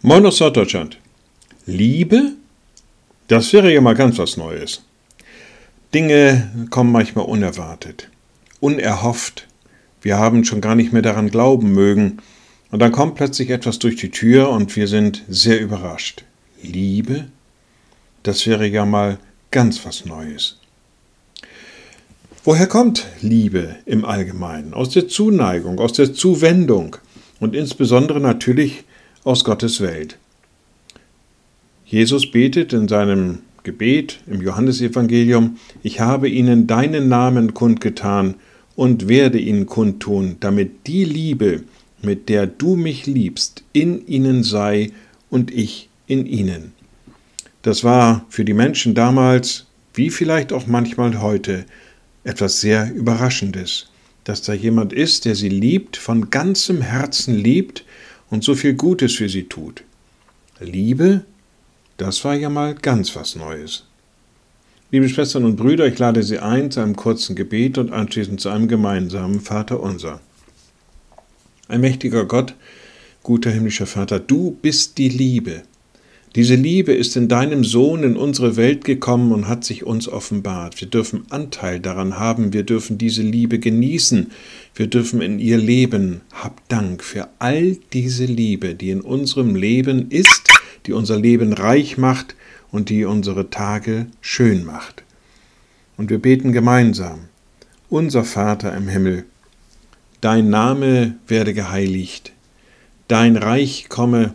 Moin aus Norddeutschland. Liebe? Das wäre ja mal ganz was Neues. Dinge kommen manchmal unerwartet, unerhofft. Wir haben schon gar nicht mehr daran glauben mögen. Und dann kommt plötzlich etwas durch die Tür und wir sind sehr überrascht. Liebe? Das wäre ja mal ganz was Neues. Woher kommt Liebe im Allgemeinen? Aus der Zuneigung, aus der Zuwendung und insbesondere natürlich aus Gottes Welt. Jesus betet in seinem Gebet im Johannesevangelium, ich habe ihnen deinen Namen kundgetan und werde ihn kundtun, damit die Liebe, mit der du mich liebst, in ihnen sei und ich in ihnen. Das war für die Menschen damals, wie vielleicht auch manchmal heute, etwas sehr Überraschendes, dass da jemand ist, der sie liebt, von ganzem Herzen liebt und so viel Gutes für sie tut. Liebe, das war ja mal ganz was Neues. Liebe Schwestern und Brüder, ich lade Sie ein zu einem kurzen Gebet und anschließend zu einem gemeinsamen Vater unser. Ein mächtiger Gott, guter himmlischer Vater, du bist die Liebe. Diese Liebe ist in deinem Sohn in unsere Welt gekommen und hat sich uns offenbart. Wir dürfen Anteil daran haben, wir dürfen diese Liebe genießen, wir dürfen in ihr leben. Hab Dank für all diese Liebe, die in unserem Leben ist, die unser Leben reich macht und die unsere Tage schön macht. Und wir beten gemeinsam. Unser Vater im Himmel, dein Name werde geheiligt, dein Reich komme,